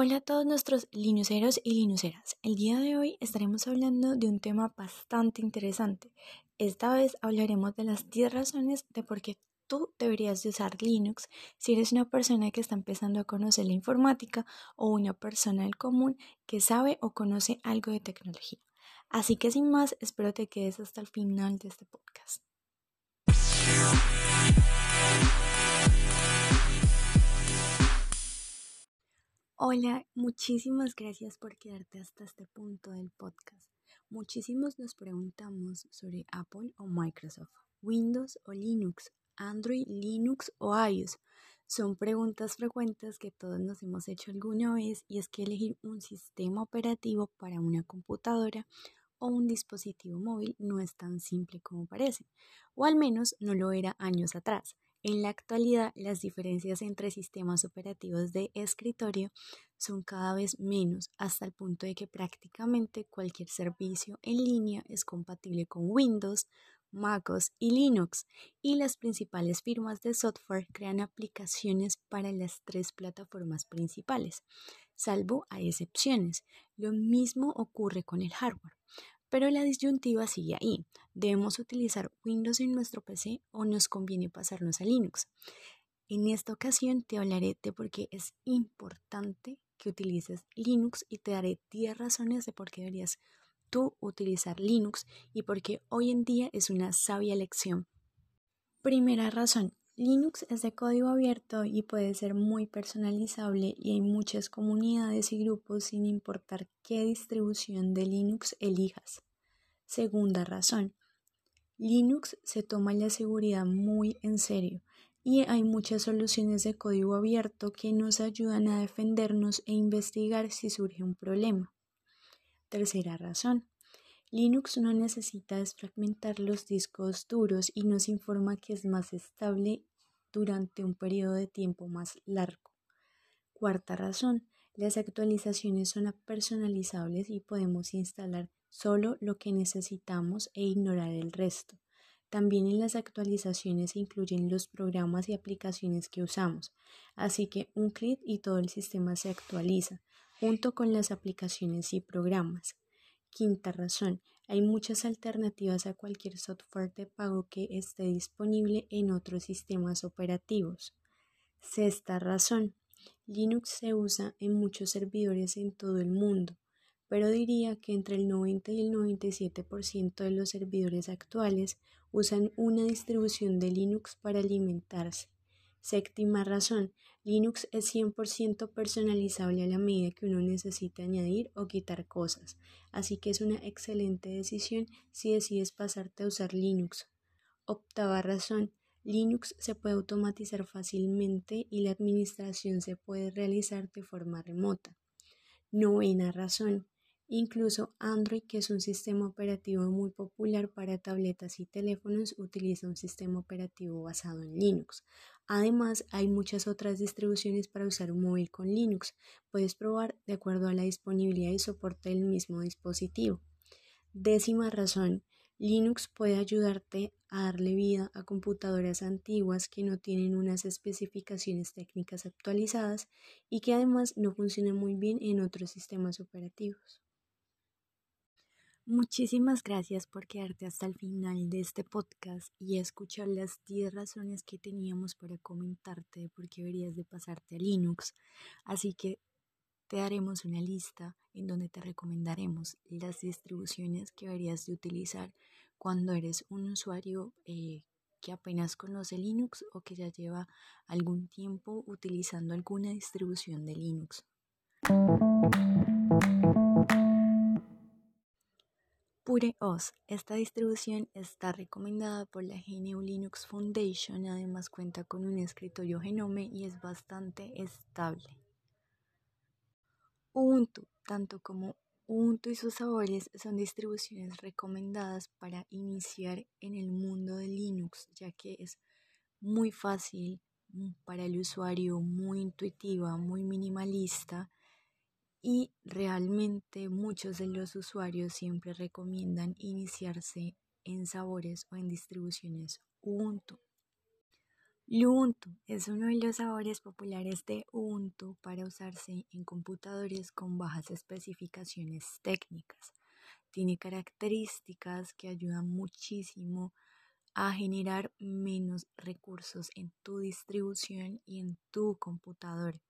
Hola a todos nuestros linuceros y linuceras. El día de hoy estaremos hablando de un tema bastante interesante. Esta vez hablaremos de las 10 razones de por qué tú deberías de usar Linux si eres una persona que está empezando a conocer la informática o una persona del común que sabe o conoce algo de tecnología. Así que sin más, espero te quedes hasta el final de este podcast. Hola, muchísimas gracias por quedarte hasta este punto del podcast. Muchísimos nos preguntamos sobre Apple o Microsoft, Windows o Linux, Android, Linux o iOS. Son preguntas frecuentes que todos nos hemos hecho alguna vez y es que elegir un sistema operativo para una computadora o un dispositivo móvil no es tan simple como parece, o al menos no lo era años atrás. En la actualidad, las diferencias entre sistemas operativos de escritorio son cada vez menos, hasta el punto de que prácticamente cualquier servicio en línea es compatible con Windows, MacOS y Linux, y las principales firmas de software crean aplicaciones para las tres plataformas principales, salvo a excepciones. Lo mismo ocurre con el hardware. Pero la disyuntiva sigue ahí. ¿Debemos utilizar Windows en nuestro PC o nos conviene pasarnos a Linux? En esta ocasión te hablaré de por qué es importante que utilices Linux y te daré 10 razones de por qué deberías tú utilizar Linux y por qué hoy en día es una sabia elección. Primera razón, Linux es de código abierto y puede ser muy personalizable y hay muchas comunidades y grupos sin importar qué distribución de Linux elijas. Segunda razón, Linux se toma la seguridad muy en serio y hay muchas soluciones de código abierto que nos ayudan a defendernos e investigar si surge un problema. Tercera razón, Linux no necesita desfragmentar los discos duros y nos informa que es más estable durante un periodo de tiempo más largo. Cuarta razón, las actualizaciones son personalizables y podemos instalar solo lo que necesitamos e ignorar el resto. También en las actualizaciones se incluyen los programas y aplicaciones que usamos, así que un clic y todo el sistema se actualiza, junto con las aplicaciones y programas. Quinta razón, hay muchas alternativas a cualquier software de pago que esté disponible en otros sistemas operativos. Sexta razón, Linux se usa en muchos servidores en todo el mundo, pero diría que entre el 90 y el 97% de los servidores actuales usan una distribución de Linux para alimentarse. Séptima razón, Linux es 100% personalizable a la medida que uno necesita añadir o quitar cosas, así que es una excelente decisión si decides pasarte a usar Linux. Octava razón, Linux se puede automatizar fácilmente y la administración se puede realizar de forma remota. Novena razón, Incluso Android, que es un sistema operativo muy popular para tabletas y teléfonos, utiliza un sistema operativo basado en Linux. Además, hay muchas otras distribuciones para usar un móvil con Linux. Puedes probar de acuerdo a la disponibilidad y soporte del mismo dispositivo. Décima razón, Linux puede ayudarte a darle vida a computadoras antiguas que no tienen unas especificaciones técnicas actualizadas y que además no funcionan muy bien en otros sistemas operativos. Muchísimas gracias por quedarte hasta el final de este podcast y escuchar las 10 razones que teníamos para comentarte de por qué deberías de pasarte a Linux. Así que te daremos una lista en donde te recomendaremos las distribuciones que deberías de utilizar cuando eres un usuario eh, que apenas conoce Linux o que ya lleva algún tiempo utilizando alguna distribución de Linux. PureOS. Esta distribución está recomendada por la GNU Linux Foundation, además cuenta con un escritorio Genome y es bastante estable. Ubuntu, tanto como Ubuntu y sus sabores son distribuciones recomendadas para iniciar en el mundo de Linux, ya que es muy fácil mm, para el usuario, muy intuitiva, muy minimalista y realmente muchos de los usuarios siempre recomiendan iniciarse en sabores o en distribuciones Ubuntu. Ubuntu es uno de los sabores populares de Ubuntu para usarse en computadores con bajas especificaciones técnicas. Tiene características que ayudan muchísimo a generar menos recursos en tu distribución y en tu computador.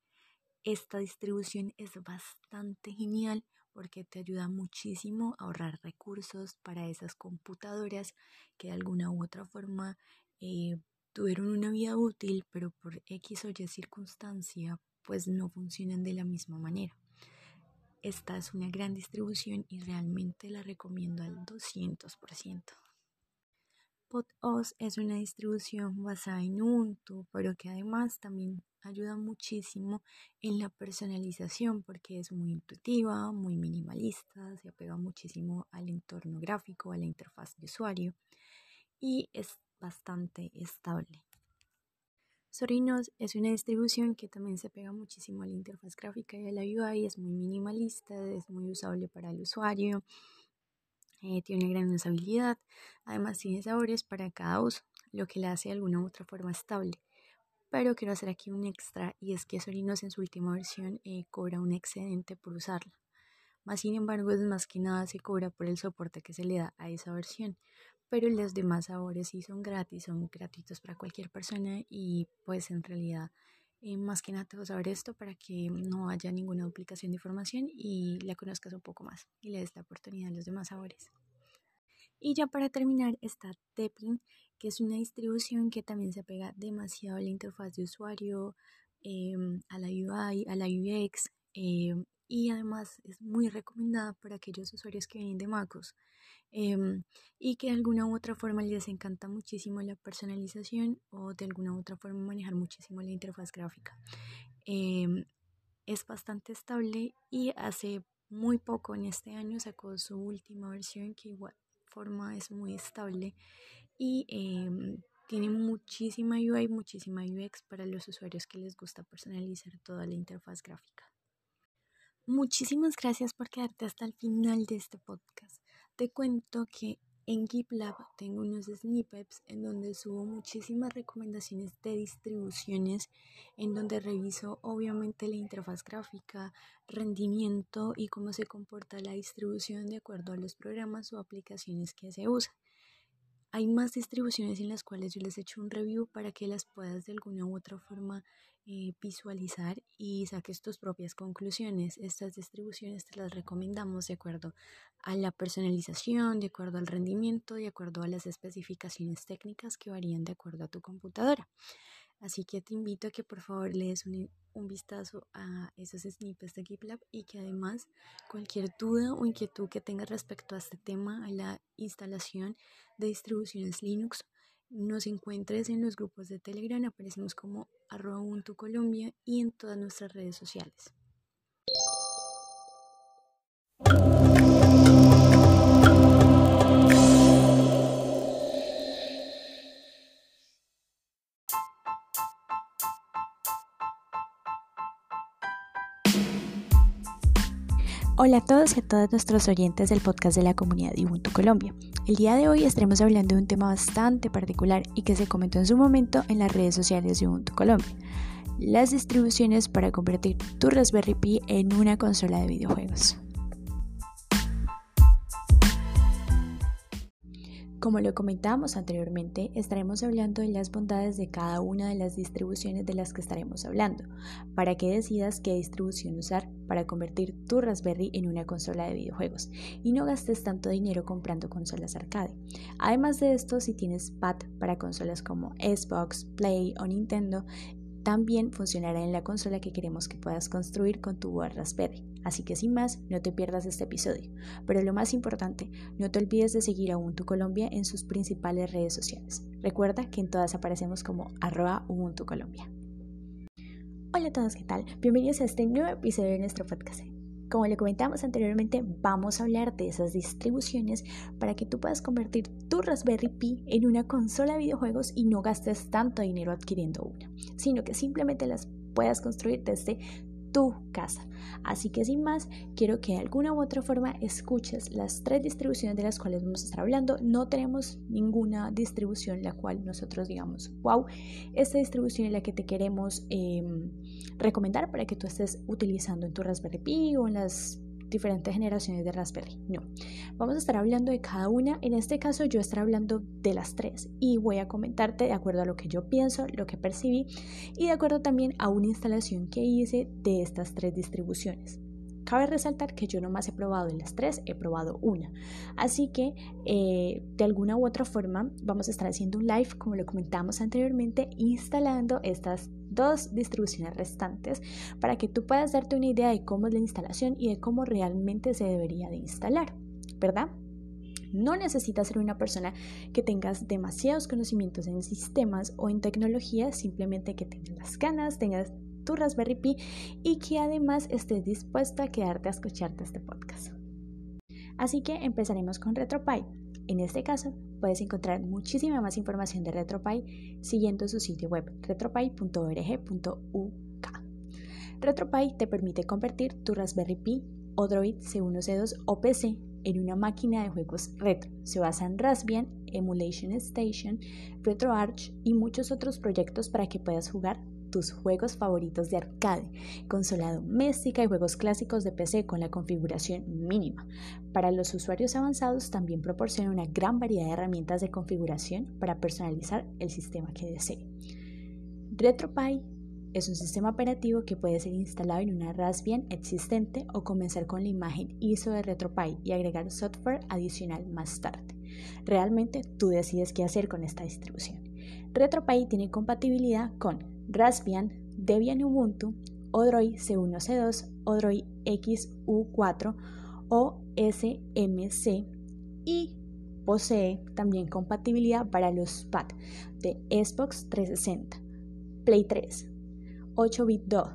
Esta distribución es bastante genial porque te ayuda muchísimo a ahorrar recursos para esas computadoras que de alguna u otra forma eh, tuvieron una vida útil, pero por X o Y circunstancia, pues no funcionan de la misma manera. Esta es una gran distribución y realmente la recomiendo al 200%. PodOS es una distribución basada en Ubuntu, pero que además también ayuda muchísimo en la personalización porque es muy intuitiva, muy minimalista, se apega muchísimo al entorno gráfico, a la interfaz de usuario y es bastante estable. Sorinos es una distribución que también se pega muchísimo a la interfaz gráfica y a la UI, es muy minimalista, es muy usable para el usuario, eh, tiene una gran usabilidad, además tiene sabores para cada uso, lo que la hace de alguna u otra forma estable. Pero quiero hacer aquí un extra y es que Sorinos en su última versión eh, cobra un excedente por usarla. Más sin embargo, es más que nada se cobra por el soporte que se le da a esa versión. Pero los demás sabores sí son gratis, son gratuitos para cualquier persona y pues en realidad más que nada te vas a saber esto para que no haya ninguna duplicación de información y la conozcas un poco más y le des la oportunidad a los demás sabores. Y ya para terminar está Tepin, que es una distribución que también se apega demasiado a la interfaz de usuario, em, a la UI, a la UX em, y además es muy recomendada para aquellos usuarios que vienen de MacOS em, y que de alguna u otra forma les encanta muchísimo la personalización o de alguna u otra forma manejar muchísimo la interfaz gráfica. es bastante estable y hace muy poco en este año sacó su última versión que igual forma es muy estable y em, tiene muchísima UI, muchísima UX para los usuarios que les gusta personalizar toda la interfaz gráfica. Muchísimas gracias por quedarte hasta el final de este podcast. Te cuento que en GitLab tengo unos snippets en donde subo muchísimas recomendaciones de distribuciones, en donde reviso obviamente la interfaz gráfica, rendimiento y cómo se comporta la distribución de acuerdo a los programas o aplicaciones que se usan. Hay más distribuciones en las cuales yo les he hecho un review para que las puedas de alguna u otra forma visualizar y saques tus propias conclusiones. Estas distribuciones te las recomendamos de acuerdo a la personalización, de acuerdo al rendimiento, de acuerdo a las especificaciones técnicas que varían de acuerdo a tu computadora. Así que te invito a que por favor lees un, un, vistazo a esos snippets de GitLab y que además cualquier duda o inquietud que tengas respecto a este tema, a la instalación de distribuciones Linux, nos encuentres en los grupos de Telegram, aparecemos como arroba Ubuntu Colombia y en todas nuestras redes sociales. Hola a todos y a todos nuestros oyentes del podcast de la comunidad de Ubuntu Colombia. El día de hoy estaremos hablando de un tema bastante particular y que se comentó en su momento en las redes sociales de Ubuntu Colombia. Las distribuciones para convertir tu Raspberry Pi en una consola de videojuegos. Como lo comentábamos anteriormente, estaremos hablando de las bondades de cada una de las distribuciones de las que estaremos hablando, para que decidas qué distribución usar para convertir tu Raspberry en una consola de videojuegos y no gastes tanto dinero comprando consolas arcade. Además de esto, si tienes pad para consolas como Xbox, Play o Nintendo, también funcionará en la consola que queremos que puedas construir con tu Raspberry. Así que sin más, no te pierdas este episodio. Pero lo más importante, no te olvides de seguir a Ubuntu Colombia en sus principales redes sociales. Recuerda que en todas aparecemos como arroba Ubuntu Colombia. Hola a todos, ¿qué tal? Bienvenidos a este nuevo episodio de nuestro podcast. Como le comentamos anteriormente, vamos a hablar de esas distribuciones para que tú puedas convertir tu Raspberry Pi en una consola de videojuegos y no gastes tanto dinero adquiriendo una, sino que simplemente las puedas construir desde tu casa. Así que sin más, quiero que de alguna u otra forma escuches las tres distribuciones de las cuales vamos a estar hablando. No tenemos ninguna distribución la cual nosotros digamos, wow, esta distribución es la que te queremos em, recomendar para que tú estés utilizando en tu Raspberry Pi o en las diferentes generaciones de Raspberry. No, vamos a estar hablando de cada una. En este caso yo estaré hablando de las tres y voy a comentarte de acuerdo a lo que yo pienso, lo que percibí y de acuerdo también a una instalación que hice de estas tres distribuciones. Cabe resaltar que yo no más he probado de las tres, he probado una. Así que eh, de alguna u otra forma vamos a estar haciendo un live, como lo comentamos anteriormente, instalando estas dos distribuciones restantes para que tú puedas darte una idea de cómo es la instalación y de cómo realmente se debería de instalar, ¿verdad? No necesitas ser una persona que tengas demasiados conocimientos en sistemas o en tecnología, simplemente que tengas las ganas, tengas tu Raspberry Pi y que además estés dispuesto a quedarte a escucharte este podcast. Así que empezaremos con RetroPie. En este caso, puedes encontrar muchísima más información de RetroPie siguiendo su sitio web retropie.org.uk. RetroPie te permite convertir tu Raspberry Pi, Android C1, C2 o PC en una máquina de juegos retro. Se basa en Raspbian, Emulation Station, RetroArch y muchos otros proyectos para que puedas jugar tus juegos favoritos de arcade, consola doméstica y juegos clásicos de PC con la configuración mínima. Para los usuarios avanzados también proporciona una gran variedad de herramientas de configuración para personalizar el sistema que desee. RetroPie es un sistema operativo que puede ser instalado en una Raspbian existente o comenzar con la imagen ISO de RetroPie y agregar software adicional más tarde. Realmente tú decides qué hacer con esta distribución. RetroPie tiene compatibilidad con Raspbian, Debian Ubuntu, Odroid C1C2, Odroid XU4 o SMC y posee también compatibilidad para los pads de Xbox 360, Play 3, 8-bit DO,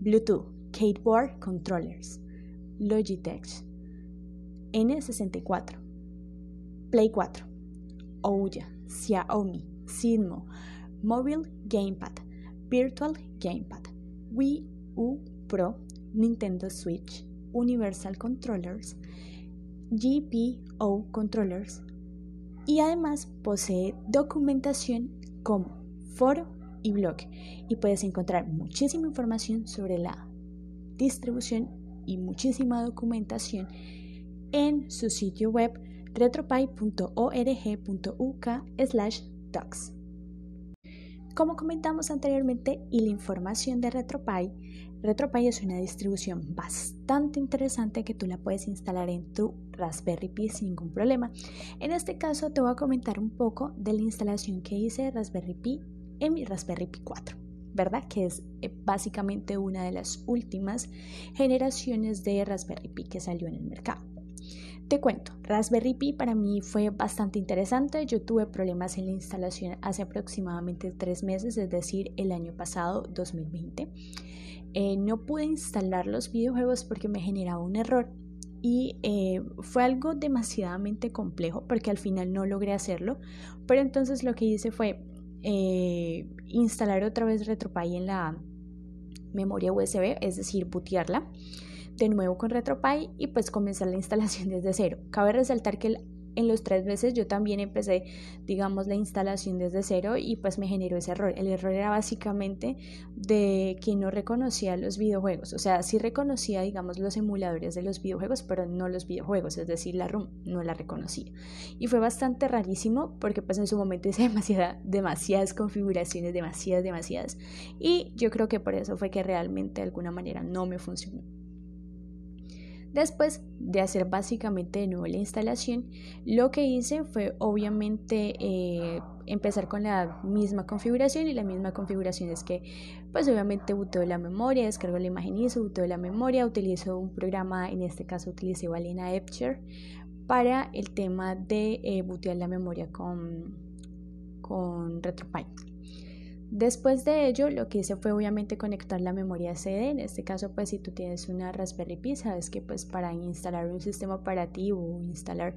Bluetooth, Skateboard Controllers, Logitech, N64, Play 4, Ouya, Xiaomi, Simo, Mobile Gamepad, Virtual Gamepad, Wii U Pro, Nintendo Switch, Universal Controllers, GPO Controllers y además posee documentación como foro y blog y puedes encontrar muchísima información sobre la distribución y muchísima documentación en su sitio web retropie.org.uk/docs. Como comentamos anteriormente y la información de RetroPie, RetroPie es una distribución bastante interesante que tú la puedes instalar en tu Raspberry Pi sin ningún problema. En este caso te voy a comentar un poco de la instalación que hice de Raspberry Pi en mi Raspberry Pi 4. ¿verdad? Que es eh, básicamente una de las últimas generaciones de Raspberry Pi que salió en el mercado. Te cuento, Raspberry Pi para mí fue bastante interesante. Yo tuve problemas en la instalación hace aproximadamente tres meses, es decir, el año pasado, 2020. Eh, no pude instalar los videojuegos porque me generaba un error y eh, fue algo demasiadamente complejo porque al final no logré hacerlo. Pero entonces lo que hice fue eh, instalar otra vez RetroPie en la memoria USB, es decir, bootearla de nuevo con RetroPie y pues comenzar la instalación desde cero. Cabe resaltar que en los tres meses yo también empecé, digamos, la instalación desde cero y pues me generó ese error. El error era básicamente de que no reconocía los videojuegos. O sea, sí reconocía, digamos, los emuladores de los videojuegos, pero no los videojuegos, es decir, la ROM no la reconocía. Y fue bastante rarísimo porque pues en su momento hice demasiada, demasiadas configuraciones, demasiadas, demasiadas. Y yo creo que por eso fue que realmente de alguna manera no me funcionó. Después de hacer básicamente de nuevo la instalación, lo que hice fue obviamente eh, empezar con la misma configuración y la misma configuración es que pues obviamente boteo la memoria, descargo la imagen ISO, boteo la memoria, utilizo un programa, en este caso utilicé Valena Epcher para el tema de eh, la memoria con, con RetroPie. Después de ello, lo que hice fue obviamente conectar la memoria CD. En este caso, pues si tú tienes una Raspberry Pi, sabes que pues para instalar un sistema operativo o instalar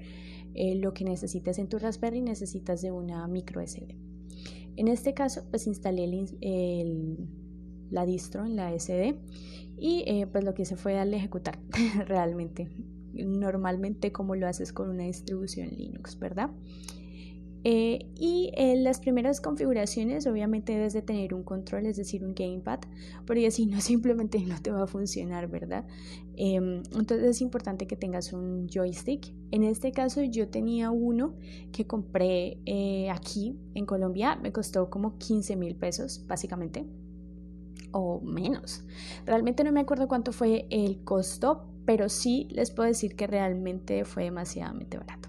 eh, lo que necesitas en tu Raspberry necesitas de una micro SD. En este caso, pues instalé el, la distro, en la SD, y eh, pues lo que hice fue darle a ejecutar realmente, normalmente como lo haces con una distribución Linux, ¿verdad? Eh, y en las primeras configuraciones obviamente debes de tener un control, es decir, un gamepad, porque si no simplemente no te va a funcionar, ¿verdad? Em, entonces es importante que tengas un joystick. En este caso yo tenía uno que compré eh, aquí en Colombia, me costó como 15 mil pesos básicamente, o menos. Realmente no me acuerdo cuánto fue el costo, pero sí les puedo decir que realmente fue demasiadamente barato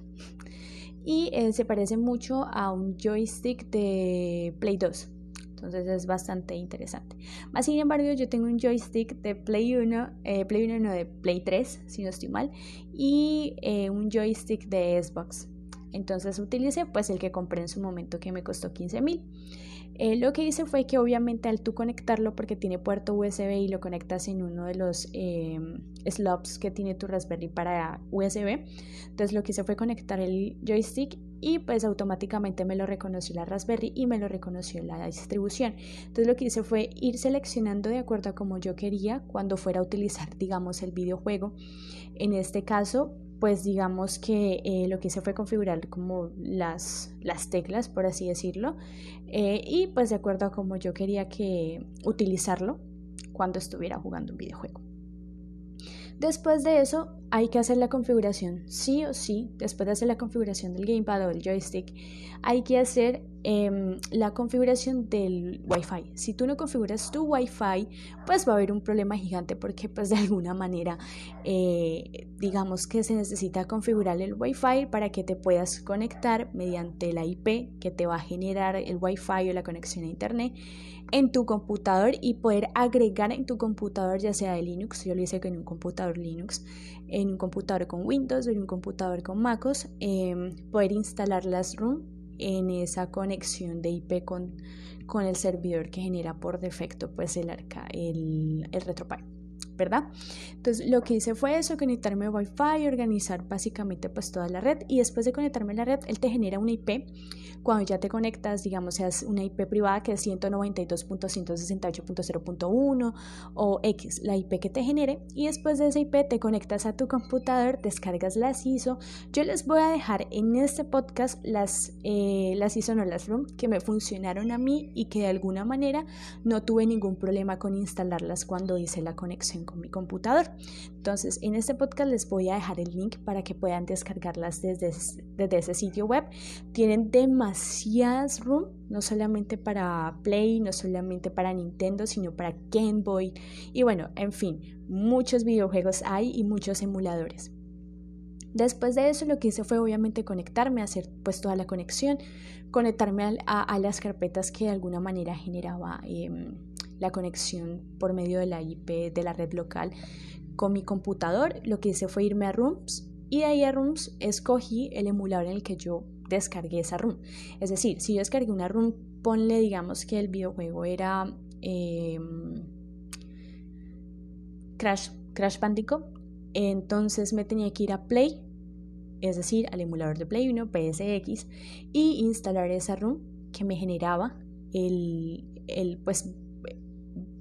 y eh, se parece mucho a un joystick de Play 2. Entonces es bastante interesante. Más sin embargo, yo tengo un joystick de Play 1, eh, Play 1 no de Play 3, si no estoy mal, y eh, un joystick de Xbox. Entonces utilicé pues el que compré en su momento que me costó 15 mil. Eh, lo que hice fue que obviamente al tú conectarlo porque tiene puerto USB y lo conectas en uno de los eh, slots que tiene tu Raspberry para USB, entonces lo que hice fue conectar el joystick y pues automáticamente me lo reconoció la Raspberry y me lo reconoció la distribución. Entonces lo que hice fue ir seleccionando de acuerdo a como yo quería cuando fuera a utilizar digamos el videojuego. En este caso pues digamos que eh, lo que hice fue configurar como las, las teclas, por así decirlo, eh, y pues de acuerdo a cómo yo quería que utilizarlo cuando estuviera jugando un videojuego. Después de eso hay que hacer la configuración, sí o sí, después de hacer la configuración del gamepad o del joystick, hay que hacer Em, la configuración del Wi-Fi. Si tú no configuras tu Wi-Fi, pues va a haber un problema gigante porque pues de alguna manera eh, digamos que se necesita configurar el Wi-Fi para que te puedas conectar mediante la IP que te va a generar el Wi-Fi o la conexión a Internet en tu computador y poder agregar en tu computador ya sea de Linux, yo lo hice con un computador Linux, en un computador con Windows en un computador con MacOS, em, poder instalar las ROM en esa conexión de IP con, con el servidor que genera por defecto pues el arca, el, el RetroPie. ¿Verdad? Entonces lo que hice fue eso, conectarme a Wi-Fi, organizar básicamente pues toda la red y después de conectarme a la red, él te genera una IP. Cuando ya te conectas, digamos, seas una IP privada que es 192.168.0.1 o X, la IP que te genere y después de esa IP te conectas a tu computador, descargas las ISO. Yo les voy a dejar en este podcast las, eh, las ISO no las ROM que me funcionaron a mí y que de alguna manera no tuve ningún problema con instalarlas cuando hice la conexión con mi computador. Entonces, en este podcast les voy a dejar el link para que puedan descargarlas desde, ese sitio web. Tienen demasiadas room, no solamente para Play, no solamente para Nintendo, sino para Game Boy. Y bueno, en fin, muchos videojuegos hay y muchos emuladores. Después de eso lo que hice fue obviamente conectarme, hacer pues toda la conexión, conectarme a, las carpetas que de alguna manera generaba em, la conexión por medio de la IP de la red local con mi computador. Lo que hice fue irme a Rooms y de ahí a Rooms escogí el emulador en el que yo descargué esa room. Es decir, si yo descargué una room, ponle digamos que el videojuego era em, Crash, Crash Bandicoot, entonces me tenía que ir a Play, es decir, al emulador de Play 1, PSX, y instalar esa room que me generaba el, el pues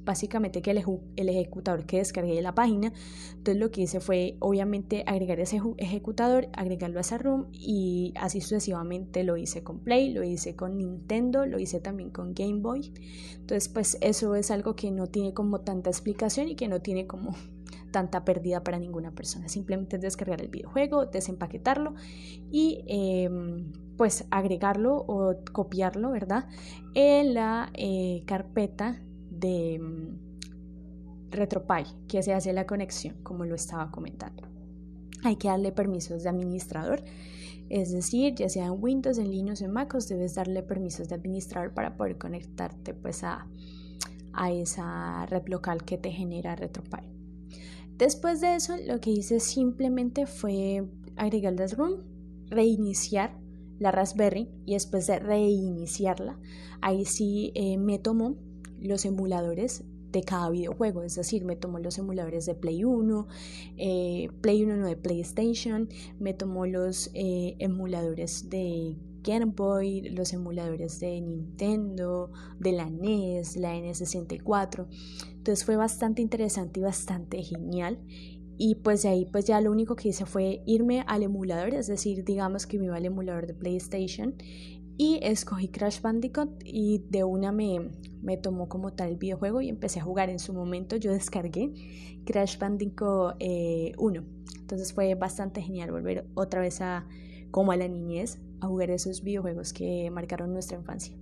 básicamente que el, el, ejecutador que descargué de la página. Entonces lo que hice fue obviamente agregar ese ejecutador, agregarlo a esa room y así sucesivamente lo hice con Play, lo hice con Nintendo, lo hice también con Game Boy. Entonces pues eso es algo que no tiene como tanta explicación y que no tiene como tanta pérdida para ninguna persona. Simplemente es descargar el videojuego, desempaquetarlo y em, pues agregarlo o copiarlo, ¿verdad? En la eh, carpeta de mm, RetroPie que se hace la conexión, como lo estaba comentando. Hay que darle permisos de administrador, es decir, ya sea en Windows, en Linux, en MacOS, debes darle permisos de administrador para poder conectarte pues a, a esa red local que te genera RetroPie. Después de eso, lo que hice simplemente fue agregar las room, reiniciar la Raspberry y después de reiniciarla, ahí sí eh, me tomó los emuladores de cada videojuego, es decir, me tomó los emuladores de Play 1, eh, Play 1 no de PlayStation, me tomó los eh, emuladores de Game Boy, los emuladores de Nintendo, de la NES, la N64. Entonces fue bastante interesante y bastante genial. Y pues de ahí pues ya lo único que hice fue irme al emulador, es decir, digamos que me iba al emulador de PlayStation y escogí Crash Bandicoot y de una me, me tomó como tal el videojuego y empecé a jugar. En su momento yo descargué Crash Bandicoot 1. Eh, Entonces fue bastante genial volver otra vez a como a la niñez a jugar esos videojuegos que marcaron nuestra infancia.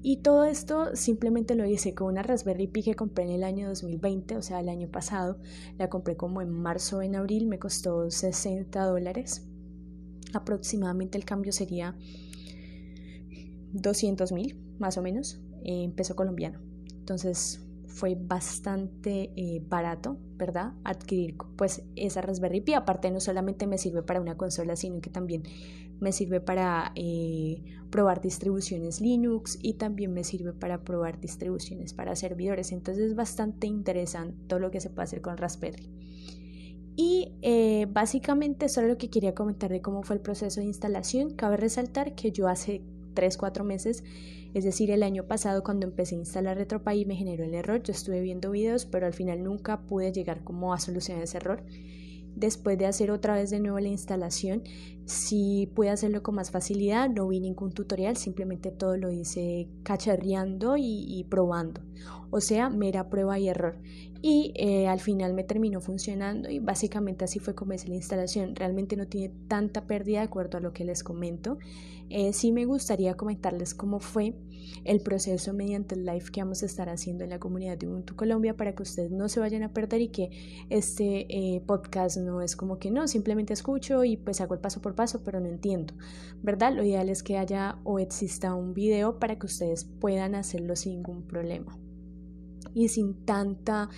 Y todo esto simplemente lo hice con una Raspberry Pi que compré en el año 2020, o sea, el año pasado. La compré como en marzo o en abril, me costó 60 dólares. Aproximadamente el cambio sería 200 mil, más o menos, en peso colombiano. Entonces fue bastante eh, barato, ¿verdad? Adquirir pues esa Raspberry Pi. Aparte no solamente me sirve para una consola, sino que también me sirve para eh, probar distribuciones Linux y también me sirve para probar distribuciones para servidores. Entonces es bastante interesante todo lo que se puede hacer con Raspberry. Y eh, básicamente era lo que quería comentar de cómo fue el proceso de instalación. Cabe resaltar que yo hace 3, 4 meses, es decir, el año pasado cuando empecé a instalar RetroPie me generó el error. Yo estuve viendo videos, pero al final nunca pude llegar como a solucionar ese error después de hacer otra vez de nuevo la instalación, si pude hacerlo con más facilidad, no vi ningún tutorial, simplemente todo lo hice cacharreando y, probando, o sea, mera prueba y error. Y eh, al final me terminó funcionando y básicamente así fue como es la instalación. Realmente no tiene tanta pérdida de acuerdo a lo que les comento. Eh, sí me gustaría comentarles cómo fue el proceso mediante el live que vamos a estar haciendo en la comunidad de Ubuntu Colombia para que ustedes no se vayan a perder y que este eh, podcast no es como que no, simplemente escucho y pues hago el paso por paso, pero no entiendo, ¿verdad? Lo ideal es que haya o exista un video para que ustedes puedan hacerlo sin ningún problema y sin tanta,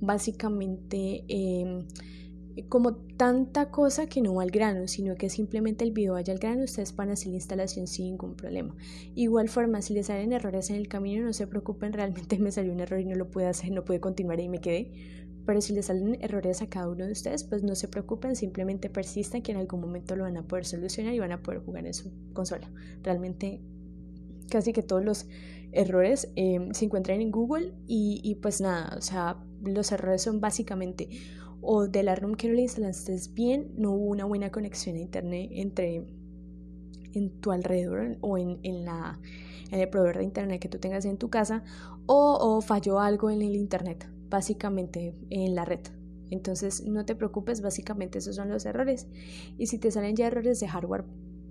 básicamente, eh, como tanta cosa que no va al grano, sino que simplemente el video vaya al grano, ustedes van a hacer la instalación sin ningún problema. Igual forma, si les salen errores en el camino, no se preocupen, realmente me salió un error y no lo pude hacer, no pude continuar y me quedé. Pero si les salen errores a cada uno de ustedes, pues no se preocupen, simplemente persistan que en algún momento lo van a poder solucionar y van a poder jugar en su consola. Realmente casi que todos los errores eh, se encuentran en Google y, pues nada, o sea, los errores son básicamente o de la ROM que no le instalaste bien, no hubo una buena conexión a internet entre en tu alrededor o en, la, en el proveedor de internet que tú tengas en tu casa o, o falló algo en el internet, básicamente en la red. Entonces no te preocupes, básicamente esos son los errores. Y si te salen ya errores de hardware,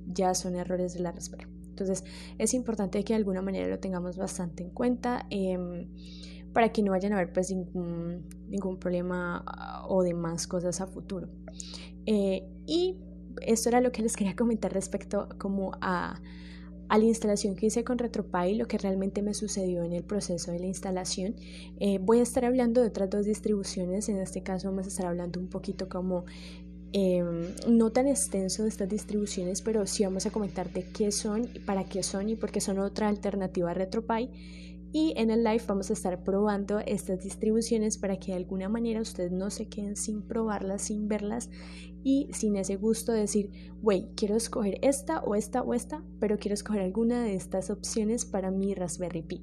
ya son errores de la Raspberry. Entonces es importante que de alguna manera lo tengamos bastante en cuenta. Eh, para que no vayan a haber pues ningún, problema ah, o demás cosas a futuro. Eh, y esto era lo que les quería comentar respecto como a, a la instalación que hice con RetroPie, lo que realmente me sucedió en el proceso de la instalación. Eh, voy a estar hablando de otras dos distribuciones, en este caso vamos a estar hablando un poquito como em, no tan extenso de estas distribuciones, pero sí vamos a comentar de qué son, para qué son y por qué son otra alternativa a RetroPie y en el live vamos a estar probando estas distribuciones para que de alguna manera ustedes no se queden sin probarlas, sin verlas y sin ese gusto de decir, wey, quiero escoger esta o esta o esta, pero quiero escoger alguna de estas opciones para mi Raspberry Pi.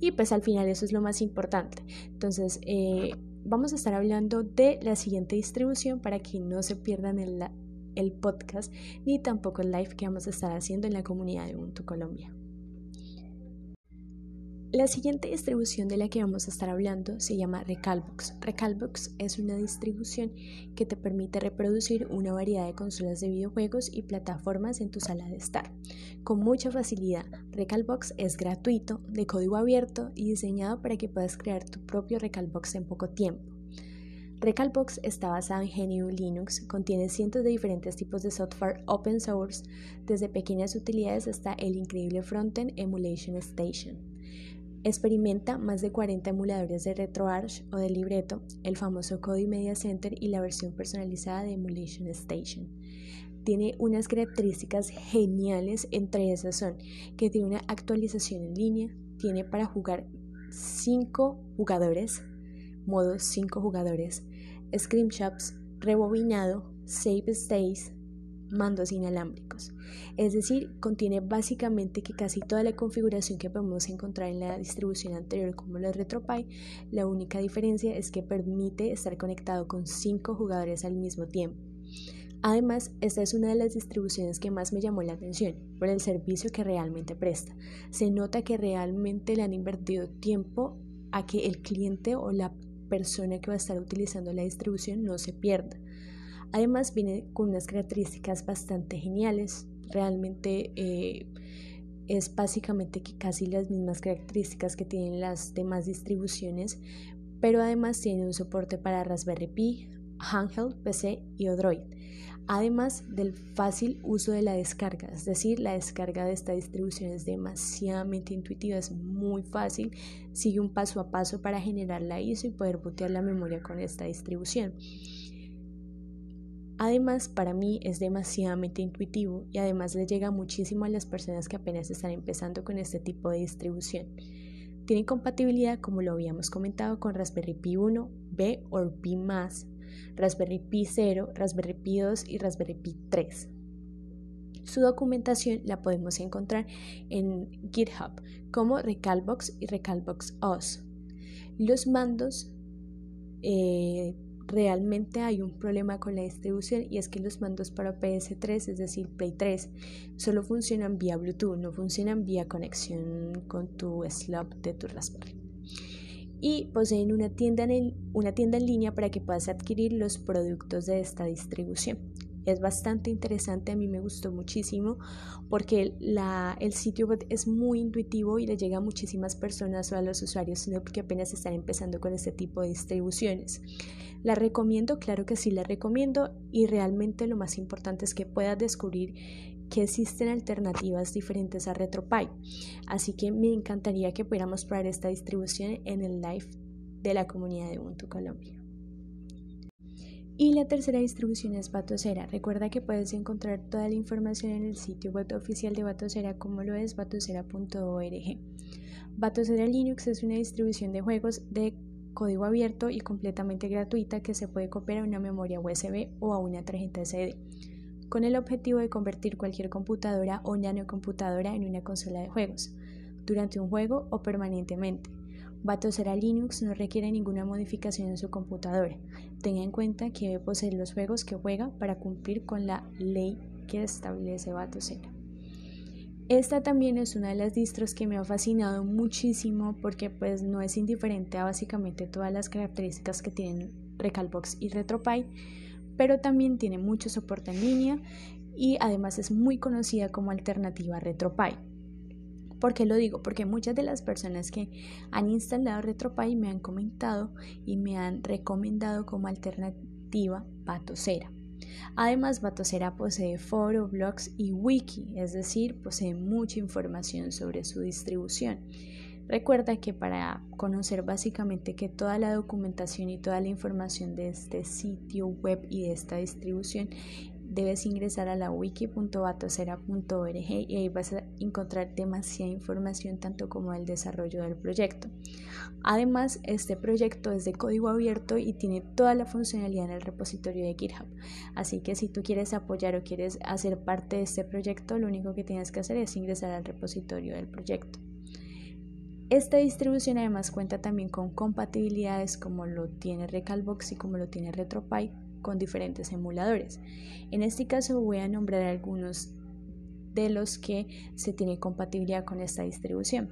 Y pues al final eso es lo más importante. Entonces, eh, vamos a estar hablando de la siguiente distribución para que no se pierdan el, el podcast ni tampoco el live que vamos a estar haciendo en la comunidad de Ubuntu Colombia. La siguiente distribución de la que vamos a estar hablando se llama Recalbox. Recalbox es una distribución que te permite reproducir una variedad de consolas de videojuegos y plataformas en tu sala de estar. Con mucha facilidad, Recalbox es gratuito, de código abierto y diseñado para que puedas crear tu propio Recalbox en poco tiempo. Recalbox está basado en GNU Linux, contiene cientos de diferentes tipos de software open source, desde pequeñas utilidades hasta el increíble frontend Emulation Station. Experimenta más de 40 emuladores de RetroArch o de libreto, el famoso Kodi Media Center y la versión personalizada de Emulation Station. Tiene unas características geniales, entre esas son que tiene una actualización en línea, tiene para jugar 5 jugadores, modo 5 jugadores, screenshots, rebobinado, save states, mandos inalámbricos. Es decir, contiene básicamente que casi toda la configuración que podemos encontrar en la distribución anterior como la RetroPie, la única diferencia es que permite estar conectado con cinco jugadores al mismo tiempo. Además, esta es una de las distribuciones que más me llamó la atención por el servicio que realmente presta. Se nota que realmente le han invertido tiempo a que el cliente o la persona que va a estar utilizando la distribución no se pierda. Además, viene con unas características bastante geniales. Realmente eh, es básicamente que casi las mismas características que tienen las demás distribuciones, pero además tiene un soporte para Raspberry Pi, Handheld, PC y Android además del fácil uso de la descarga, es decir, la descarga de esta distribución es demasiadamente intuitiva, es muy fácil, sigue un paso a paso para generar la ISO y poder botear la memoria con esta distribución. Además, para mí es demasiadamente intuitivo y además le llega muchísimo a las personas que apenas están empezando con este tipo de distribución. Tiene compatibilidad, como lo habíamos comentado, con Raspberry Pi 1, B o Pi Raspberry Pi 0, Raspberry Pi 2 y Raspberry Pi 3. Su documentación la podemos encontrar en GitHub como Recalbox y Recalbox OS. Los mandos eh, realmente hay un problema con la distribución y es que los mandos para PS3, es decir, Play 3, solo funcionan vía Bluetooth, no funcionan vía conexión con tu slot de tu Raspberry y poseen una tienda, en una tienda en línea para que puedas adquirir los productos de esta distribución. Es bastante interesante, a mí me gustó muchísimo porque el sitio web es muy intuitivo y le llega a muchísimas personas o a los usuarios que apenas están empezando con este tipo de distribuciones. ¿La recomiendo? Claro que sí la recomiendo y realmente lo más importante es que puedas descubrir que existen alternativas diferentes a RetroPie. Así que me encantaría que pudiéramos probar esta distribución en el live de la comunidad de Ubuntu Colombia. Y la tercera distribución es Batocera. Recuerda que puedes encontrar toda la información en el sitio web oficial de Batocera como lo es batocera.org. Batocera Linux es una distribución de juegos de código abierto y completamente gratuita que se puede copiar a una memoria USB o a una tarjeta SD con el objetivo de convertir cualquier computadora o nanocomputadora en una consola de juegos, durante un juego o permanentemente. Batocera Linux no requiere ninguna modificación en su computadora. Tenga en cuenta que debe poseer los juegos que juega para cumplir con la ley que establece Batocera. Esta también es una de las distros que me ha fascinado muchísimo porque pues no es indiferente a básicamente todas las características que tienen Recalbox y RetroPie, pero también tiene mucho soporte en línea y además es muy conocida como alternativa a RetroPie. ¿Por qué lo digo? Porque muchas de las personas que han instalado RetroPie me han comentado y me han recomendado como alternativa Batocera. Además, Batocera posee foro, blogs y wiki, es decir, posee mucha información sobre su distribución. Recuerda que para conocer básicamente que toda la documentación y toda la información de este sitio web y de esta distribución debes ingresar a la wiki.batocera.org y ahí vas a encontrar demasiada información tanto como el desarrollo del proyecto. Además, este proyecto es de código abierto y tiene toda la funcionalidad en el repositorio de GitHub. Así que si tú quieres apoyar o quieres hacer parte de este proyecto, lo único que tienes que hacer es ingresar al repositorio del proyecto. Esta distribución además cuenta también con compatibilidades como lo tiene Recalbox y como lo tiene RetroPie con diferentes emuladores. En este caso voy a nombrar algunos de los que se tiene compatibilidad con esta distribución.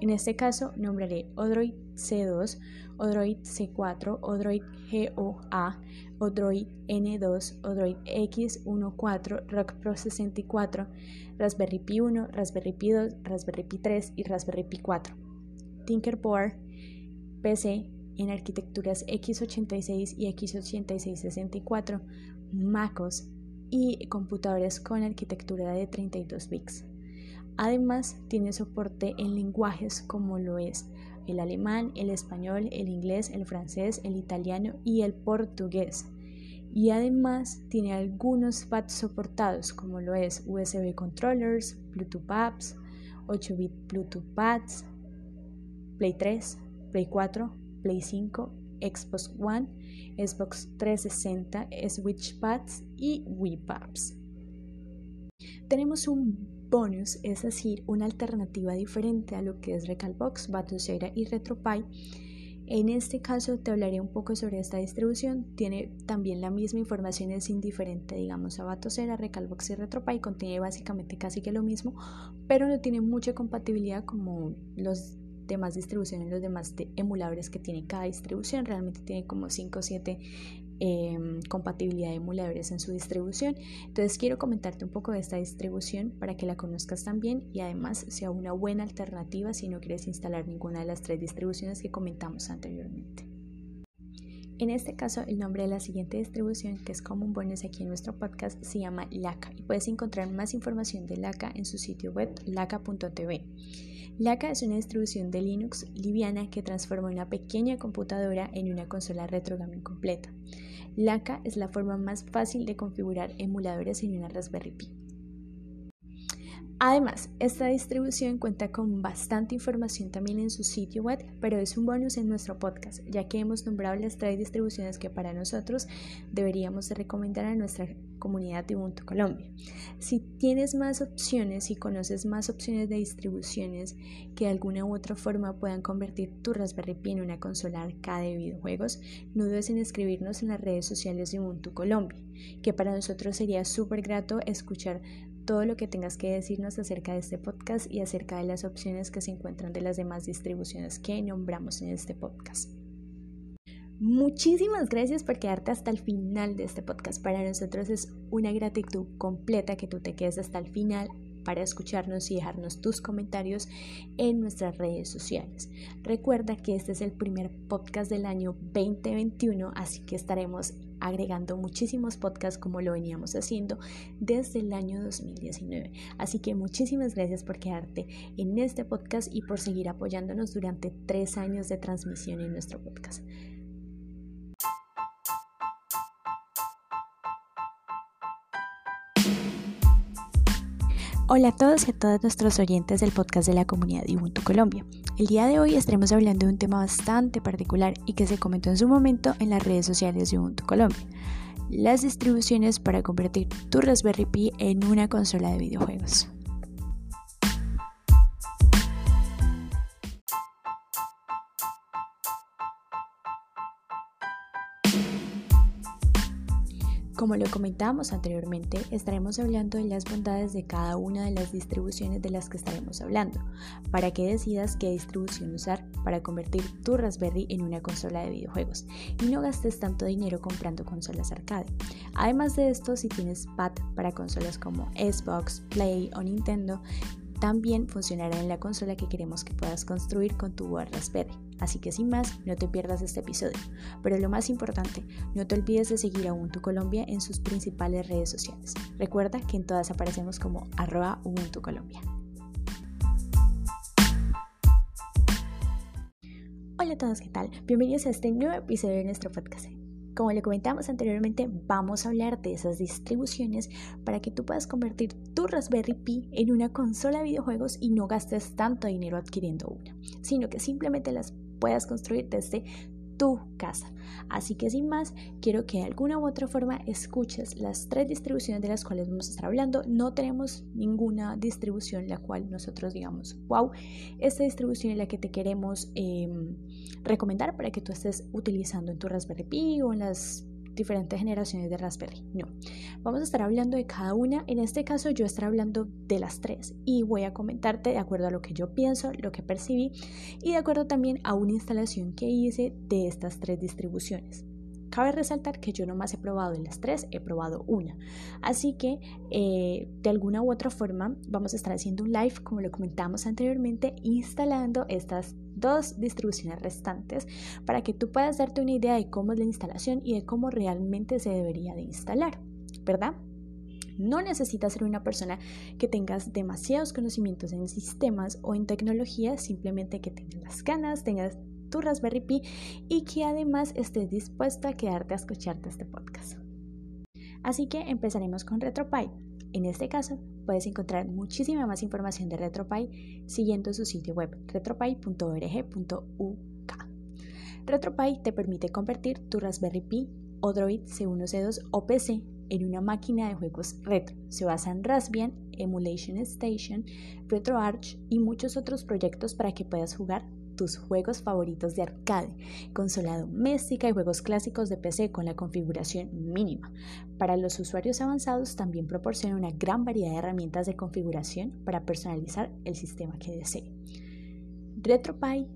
En este caso nombraré Odroid C2, Odroid C4, Odroid GOA, Odroid N2, Odroid X14, Rock Pro 64, Raspberry Pi 1, Raspberry Pi 2, Raspberry Pi 3 y Raspberry Pi 4. Tinkerboard PC en arquitecturas x86 y x86-64, MacOS y computadores con arquitectura de 32 bits. Además, tiene soporte en lenguajes como lo es el alemán, el español, el inglés, el francés, el italiano y el portugués. Y además tiene algunos pads soportados como lo es USB controllers, Bluetooth apps, 8-bit Bluetooth pads, Play 3, Play 4, Play 5, Xbox One, Xbox 360, Switch Pads y Wii Pads. tenemos un bonus, es decir, una alternativa diferente a lo que es Recalbox, Batocera y RetroPie. En este caso te hablaré un poco sobre esta distribución. Tiene también la misma información, es indiferente, digamos, a Batocera, Recalbox y RetroPie. Contiene básicamente casi que lo mismo, pero no tiene mucha compatibilidad como los demás distribuciones, los demás emuladores que tiene cada distribución. Realmente tiene como 5 o 7 Em, compatibilidad de emuladores en su distribución. Entonces quiero comentarte un poco de esta distribución para que la conozcas también y además sea una buena alternativa si no quieres instalar ninguna de las tres distribuciones que comentamos anteriormente. En este caso, el nombre de la siguiente distribución, que es como un bonus aquí en nuestro podcast, se llama LACA y puedes encontrar más información de LACA en su sitio web laca.tv. LACA es una distribución de Linux liviana que transforma una pequeña computadora en una consola retro gaming completa. LACA es la forma más fácil de configurar emuladores en una Raspberry Pi. Además, esta distribución cuenta con bastante información también en su sitio web, pero es un bonus en nuestro podcast, ya que hemos nombrado las tres distribuciones que para nosotros deberíamos de recomendar a nuestra comunidad de Ubuntu Colombia. Si tienes más opciones y conoces más opciones de distribuciones que de alguna u otra forma puedan convertir tu Raspberry Pi en una consola arcade de videojuegos, no dudes en escribirnos en las redes sociales de Ubuntu Colombia, que para nosotros sería súper grato escuchar todo lo que tengas que decirnos acerca de este podcast y acerca de las opciones que se encuentran de las demás distribuciones que nombramos en este podcast. Muchísimas gracias por quedarte hasta el final de este podcast. Para nosotros es una gratitud completa que tú te quedes hasta el final para escucharnos y dejarnos tus comentarios en nuestras redes sociales. Recuerda que este es el primer podcast del año 2021, así que estaremos agregando muchísimos podcasts como lo veníamos haciendo desde el año 2019. Así que muchísimas gracias por quedarte en este podcast y por seguir apoyándonos durante tres años de transmisión en nuestro podcast. Hola a todos y a todas nuestros oyentes del podcast de la comunidad de Ubuntu Colombia. El día de hoy estaremos hablando de un tema bastante particular y que se comentó en su momento en las redes sociales de Ubuntu Colombia. Las distribuciones para convertir tu Raspberry Pi en una consola de videojuegos. Como lo comentábamos anteriormente, estaremos hablando de las bondades de cada una de las distribuciones de las que estaremos hablando, para que decidas qué distribución usar para convertir tu Raspberry en una consola de videojuegos y no gastes tanto dinero comprando consolas arcade. Además de esto, si tienes pad para consolas como Xbox, Play o Nintendo, también funcionará en la consola que queremos que puedas construir con tu Raspberry. Así que sin más, no te pierdas este episodio. Pero lo más importante, no te olvides de seguir a Ubuntu Colombia en sus principales redes sociales. Recuerda que en todas aparecemos como arroba Ubuntu Colombia. Hola a todos, ¿qué tal? Bienvenidos a este nuevo episodio de nuestro podcast. Como le comentamos anteriormente, vamos a hablar de esas distribuciones para que tú puedas convertir tu Raspberry Pi en una consola de videojuegos y no gastes tanto dinero adquiriendo una, sino que simplemente las puedas construir desde tu casa. Así que sin más, quiero que de alguna u otra forma escuches las tres distribuciones de las cuales vamos a estar hablando. No tenemos ninguna distribución la cual nosotros digamos, wow, esta distribución es la que te queremos em, recomendar para que tú estés utilizando en tu Raspberry Pi o en las diferentes generaciones de Raspberry. No, vamos a estar hablando de cada una. En este caso yo estaré hablando de las tres y voy a comentarte de acuerdo a lo que yo pienso, lo que percibí y de acuerdo también a una instalación que hice de estas tres distribuciones. Cabe resaltar que yo no más he probado de las tres, he probado una. Así que eh, de alguna u otra forma vamos a estar haciendo un live, como lo comentamos anteriormente, instalando estas dos distribuciones restantes para que tú puedas darte una idea de cómo es la instalación y de cómo realmente se debería de instalar, ¿verdad? No necesitas ser una persona que tengas demasiados conocimientos en sistemas o en tecnología, simplemente que tengas las ganas, tengas tu Raspberry Pi y que además estés dispuesta a quedarte a escucharte este podcast. Así que empezaremos con RetroPie. En este caso, puedes encontrar muchísima más información de RetroPie siguiendo su sitio web retropie.org.uk. RetroPie te permite convertir tu Raspberry Pi, Android C1, C2 o PC en una máquina de juegos retro. Se basa en Raspbian, Emulation Station, RetroArch y muchos otros proyectos para que puedas jugar tus juegos favoritos de arcade, consola doméstica y juegos clásicos de PC con la configuración mínima. Para los usuarios avanzados también proporciona una gran variedad de herramientas de configuración para personalizar el sistema que desee. RetroPie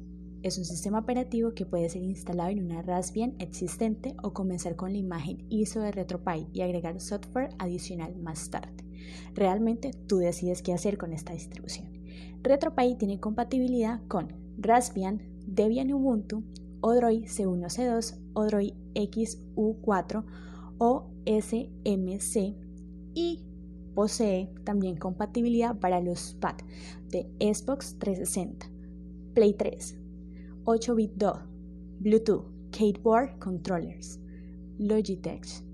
es un sistema operativo que puede ser instalado en una Raspbian existente o comenzar con la imagen ISO de RetroPie y agregar software adicional más tarde. Realmente tú decides qué hacer con esta distribución. RetroPie tiene compatibilidad con Raspbian, Debian Ubuntu, Odroid C1C2, Odroid XU4 o SMC y posee también compatibilidad para los pads de Xbox 360, Play 3, 8-bit DO, Bluetooth, Skateboard Controllers, Logitech,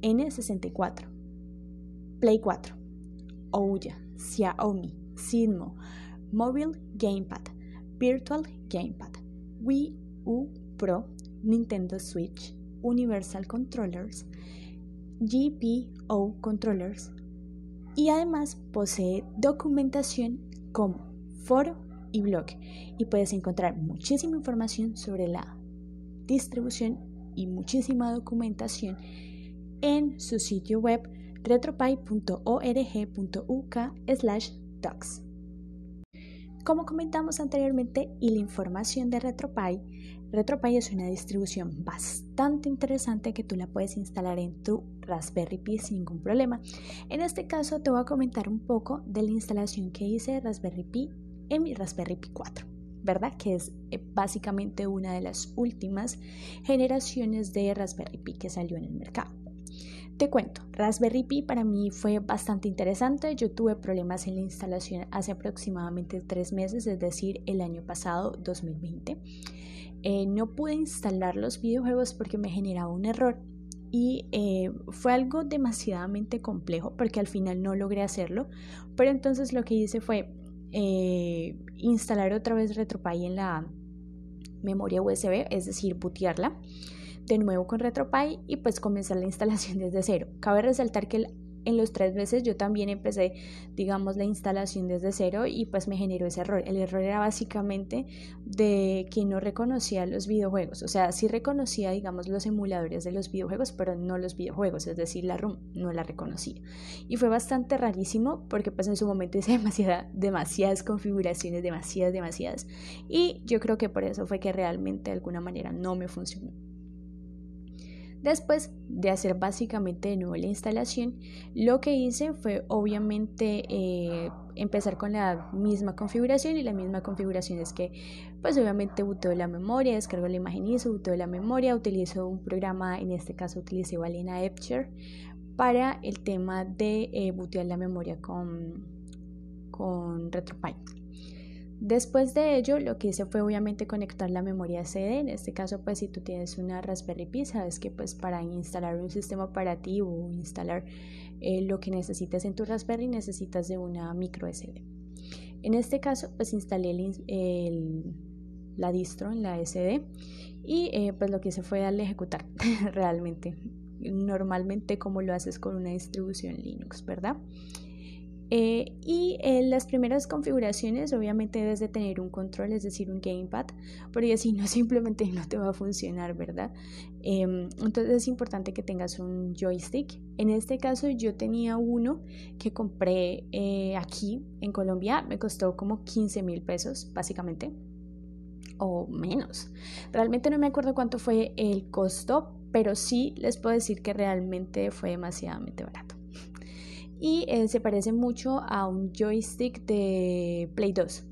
N64, Play 4, Ouya, Xiaomi, Simo, Mobile Gamepad, Virtual Gamepad, Wii U Pro, Nintendo Switch, Universal Controllers, GPO Controllers y además posee documentación como foro y blog y puedes encontrar muchísima información sobre la distribución y muchísima documentación en su sitio web retropie.org.uk docs. Como comentamos anteriormente y la información de RetroPie, RetroPie es una distribución bastante interesante que tú la puedes instalar en tu Raspberry Pi sin ningún problema. En este caso te voy a comentar un poco de la instalación que hice de Raspberry Pi en mi Raspberry Pi 4, ¿verdad? Que es eh, básicamente una de las últimas generaciones de Raspberry Pi que salió en el mercado. Te cuento, Raspberry Pi para mí fue bastante interesante. Yo tuve problemas en la instalación hace aproximadamente tres meses, es decir, el año pasado, 2020. Eh, no pude instalar los videojuegos porque me generaba un error y eh, fue algo demasiadamente complejo porque al final no logré hacerlo. Pero entonces lo que hice fue eh, instalar otra vez RetroPie en la memoria USB, es decir, bootearla de nuevo con RetroPie y pues comenzar la instalación desde cero. Cabe resaltar que en los tres meses yo también empecé, digamos, la instalación desde cero y pues me generó ese error. El error era básicamente de que no reconocía los videojuegos. O sea, sí reconocía, digamos, los emuladores de los videojuegos, pero no los videojuegos, es decir, la ROM no la reconocía. Y fue bastante rarísimo porque pues en su momento hice demasiada, demasiadas configuraciones, demasiadas, demasiadas. Y yo creo que por eso fue que realmente de alguna manera no me funcionó. Después de hacer básicamente de nuevo la instalación, lo que hice fue obviamente eh, empezar con la misma configuración y la misma configuración es que pues obviamente boteo la memoria, descargo la imagen ISO, boteo la memoria, utilizo un programa, en este caso utilicé Valena Epcher para el tema de eh, la memoria con, con RetroPie. Después de ello, lo que hice fue obviamente conectar la memoria CD. En este caso, pues si tú tienes una Raspberry Pi, sabes que pues para instalar un sistema operativo o instalar eh, lo que necesitas en tu Raspberry necesitas de una micro SD. En este caso, pues instalé la distro en la SD y eh, pues lo que hice fue darle a ejecutar realmente. Normalmente como lo haces con una distribución Linux, ¿verdad? Eh, y en las primeras configuraciones obviamente debes de tener un control, es decir, un gamepad, porque si no simplemente no te va a funcionar, ¿verdad? Em, entonces es importante que tengas un joystick. En este caso yo tenía uno que compré eh, aquí en Colombia, me costó como 15 mil pesos básicamente, o menos. Realmente no me acuerdo cuánto fue el costo, pero sí les puedo decir que realmente fue demasiadamente barato y eh, se parece mucho a un joystick de Play 2.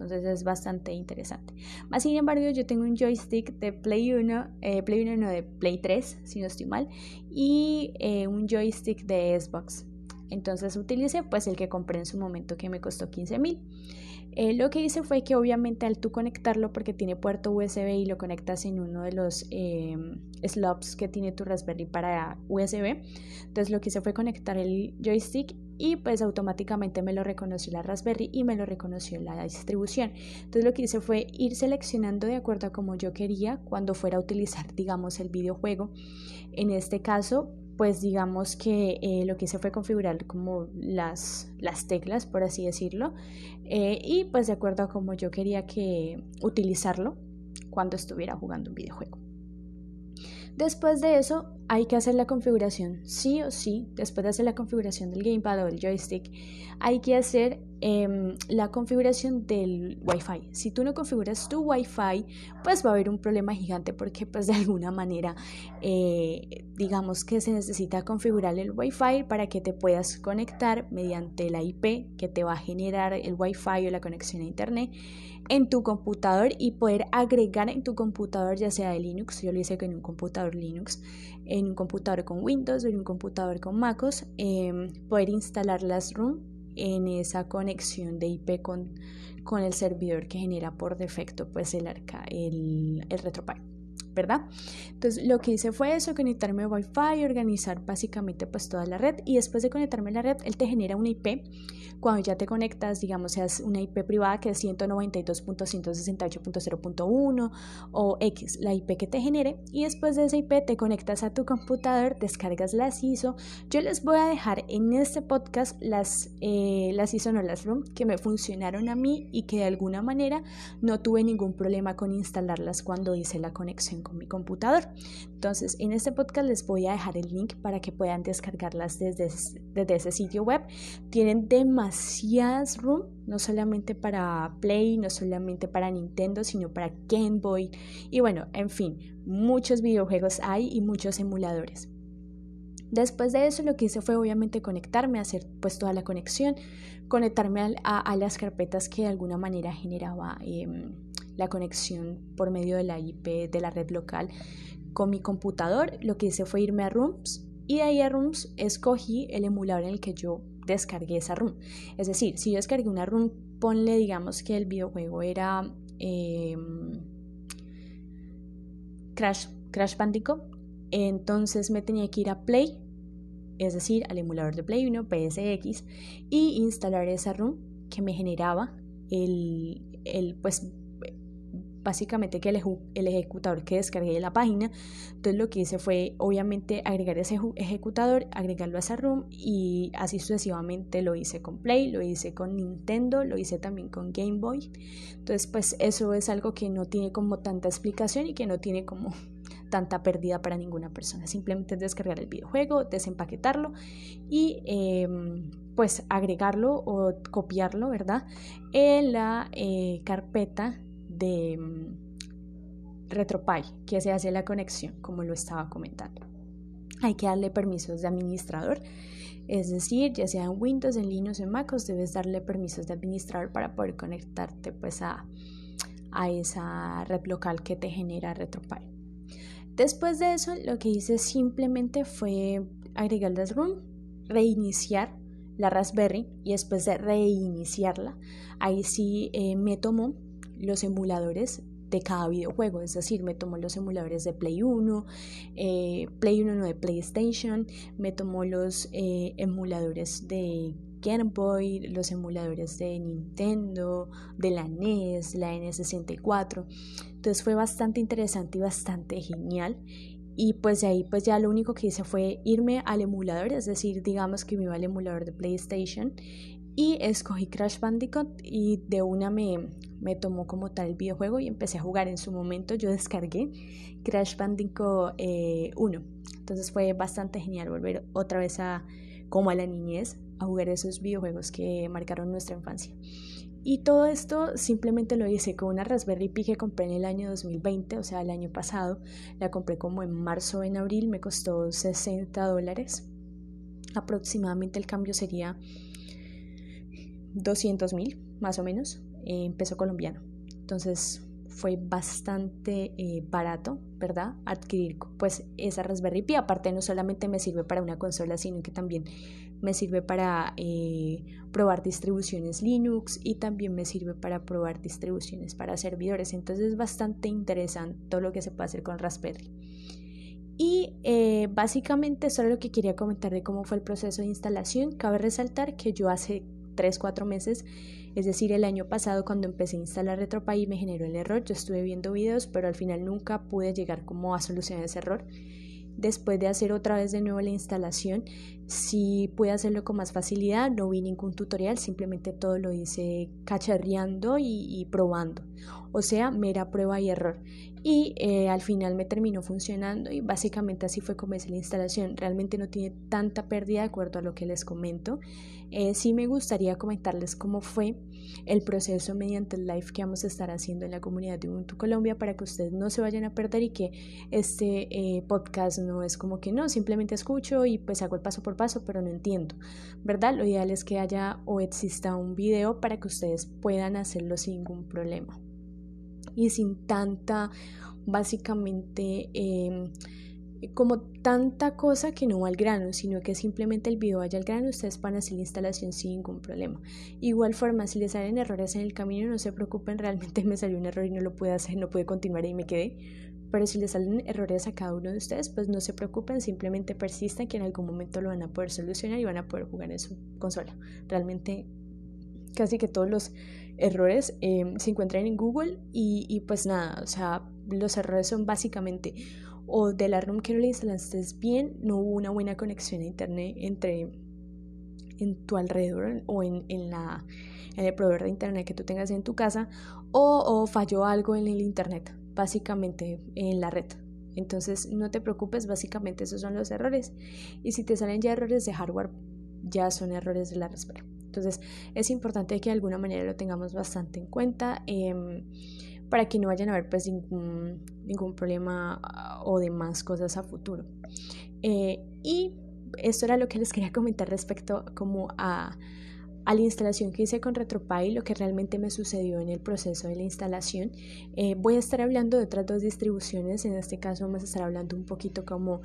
Entonces es bastante interesante. Más sin embargo, yo tengo un joystick de Play 1, eh, Play 1 no de Play 3, si no estoy mal, y eh, un joystick de Xbox. Entonces utilicé pues el que compré en su momento que me costó 15 mil. Eh, lo que hice fue que obviamente al tú conectarlo porque tiene puerto USB y lo conectas en uno de los eh, slots que tiene tu Raspberry para USB, entonces lo que hice fue conectar el joystick y pues automáticamente me lo reconoció la Raspberry y me lo reconoció la distribución. Entonces lo que hice fue ir seleccionando de acuerdo a como yo quería cuando fuera a utilizar digamos el videojuego. En este caso pues digamos que eh, lo que hice fue configurar como las, las teclas, por así decirlo, eh, y pues de acuerdo a cómo yo quería que utilizarlo cuando estuviera jugando un videojuego. Después de eso hay que hacer la configuración, sí o sí, después de hacer la configuración del gamepad o del joystick, hay que hacer em, la configuración del Wi-Fi. Si tú no configuras tu Wi-Fi, pues va a haber un problema gigante porque pues de alguna manera eh, digamos que se necesita configurar el Wi-Fi para que te puedas conectar mediante la IP que te va a generar el Wi-Fi o la conexión a Internet en tu computador y poder agregar en tu computador, ya sea de Linux, yo lo hice con un computador Linux, en un computador con Windows o en un computador con MacOS, em, poder instalar las ROM en esa conexión de IP con, con el servidor que genera por defecto pues el, arca, el, el. ¿Verdad? Entonces lo que hice fue eso, conectarme a Wi-Fi, organizar básicamente pues toda la red y después de conectarme a la red, él te genera una IP. Cuando ya te conectas, digamos, seas una IP privada que es 192.168.0.1 o X, la IP que te genere y después de esa IP te conectas a tu computador, descargas las ISO. Yo les voy a dejar en este podcast las, eh, las ISO no las ROM que me funcionaron a mí y que de alguna manera no tuve ningún problema con instalarlas cuando hice la conexión mi computador. Entonces, en este podcast les voy a dejar el link para que puedan descargarlas desde, desde ese sitio web. Tienen demasiadas room, no solamente para Play, no solamente para Nintendo, sino para Game Boy. Y bueno, en fin, muchos videojuegos hay y muchos emuladores. Después de eso lo que hice fue obviamente conectarme, hacer pues toda la conexión, conectarme a, las carpetas que de alguna manera generaba em, la conexión por medio de la IP de la red local con mi computador. Lo que hice fue irme a Rooms y de ahí a Rooms escogí el emulador en el que yo descargué esa room. Es decir, si yo descargué una room, ponle digamos que el videojuego era em, Crash, Crash Bandicoot, entonces me tenía que ir a Play, es decir, al emulador de Play 1, PSX, y instalar esa room que me generaba el, el pues básicamente que el, el, ejecutador que descargué de la página. Entonces lo que hice fue obviamente agregar ese ejecutador, agregarlo a esa room y así sucesivamente lo hice con Play, lo hice con Nintendo, lo hice también con Game Boy. Entonces pues eso es algo que no tiene como tanta explicación y que no tiene como tanta pérdida para ninguna persona. Simplemente es descargar el videojuego, desempaquetarlo y em, pues agregarlo o copiarlo, ¿verdad? En la eh, carpeta de mm, RetroPie que se hace la conexión, como lo estaba comentando. Hay que darle permisos de administrador, es decir, ya sea en Windows, en Linux, en MacOS, debes darle permisos de administrador para poder conectarte pues a, a esa red local que te genera RetroPie. Después de eso, lo que hice simplemente fue agregar las room, reiniciar la Raspberry y después de reiniciarla, ahí sí eh, me tomó los emuladores de cada videojuego, es decir, me tomó los emuladores de Play 1, eh, Play 1 no de PlayStation, me tomó los eh, emuladores de Game Boy, los emuladores de Nintendo, de la NES, la N64. Entonces fue bastante interesante y bastante genial. Y pues de ahí pues ya lo único que hice fue irme al emulador, es decir, digamos que me iba al emulador de PlayStation y escogí Crash Bandicoot y de una me, me tomó como tal el videojuego y empecé a jugar. En su momento yo descargué Crash Bandicoot 1. Eh, Entonces fue bastante genial volver otra vez a como a la niñez a jugar esos videojuegos que marcaron nuestra infancia. Y todo esto simplemente lo hice con una Raspberry Pi que compré en el año 2020, o sea, el año pasado. La compré como en marzo o en abril, me costó 60 dólares. Aproximadamente el cambio sería 200 mil, más o menos, en peso colombiano. Entonces fue bastante eh, barato, ¿verdad? Adquirir pues esa Raspberry Pi. Aparte no solamente me sirve para una consola, sino que también me sirve para eh, probar distribuciones Linux y también me sirve para probar distribuciones para servidores. Entonces es bastante interesante todo lo que se puede hacer con Raspberry. Y eh, básicamente es lo que quería comentar de cómo fue el proceso de instalación. Cabe resaltar que yo hace 3, 4 meses, es decir, el año pasado cuando empecé a instalar RetroPie me generó el error, yo estuve viendo videos, pero al final nunca pude llegar como a solucionar ese error. después de hacer otra vez de nuevo la instalación, si puede hacerlo con más facilidad. No vi ningún tutorial, simplemente todo lo hice cacharreando y, probando. O sea, mera prueba y error. Y eh, al final me terminó funcionando y básicamente así fue como hice la instalación. Realmente no tiene tanta pérdida de acuerdo a lo que les comento. Eh, sí me gustaría comentarles cómo fue el proceso mediante el live que vamos a estar haciendo en la comunidad de Ubuntu Colombia para que ustedes no se vayan a perder y que este eh, podcast no es como que no, simplemente escucho y pues hago el paso por paso, pero no entiendo, ¿verdad? Lo ideal es que haya o exista un video para que ustedes puedan hacerlo sin ningún problema y sin tanta, básicamente, em, como tanta cosa que no va al grano, sino que simplemente el video vaya al grano, ustedes van a hacer la instalación sin ningún problema. Igual forma, si les salen errores en el camino, no se preocupen, realmente me salió un error y no lo pude hacer, no pude continuar y me quedé. Pero si les salen errores a cada uno de ustedes, pues no se preocupen, simplemente persistan que en algún momento lo van a poder solucionar y van a poder jugar en su consola. Realmente casi que todos los errores em, se encuentran en Google y, pues nada, o sea, los errores son básicamente o de la ROM que no le instalaste bien, no hubo una buena conexión a internet entre en tu alrededor o en, la, en el proveedor de internet que tú tengas en tu casa o, o falló algo en el internet, básicamente en la red. Entonces no te preocupes, básicamente esos son los errores. Y si te salen ya errores de hardware, ya son errores de la Raspberry. Entonces es importante que de alguna manera lo tengamos bastante en cuenta. Eh, para que no vayan a haber pues ningún, problema ah, o demás cosas a futuro. Eh, y esto era lo que les quería comentar respecto como a, a la instalación que hice con RetroPie, lo que realmente me sucedió en el proceso de la instalación. Eh, voy a estar hablando de otras dos distribuciones, en este caso vamos a estar hablando un poquito como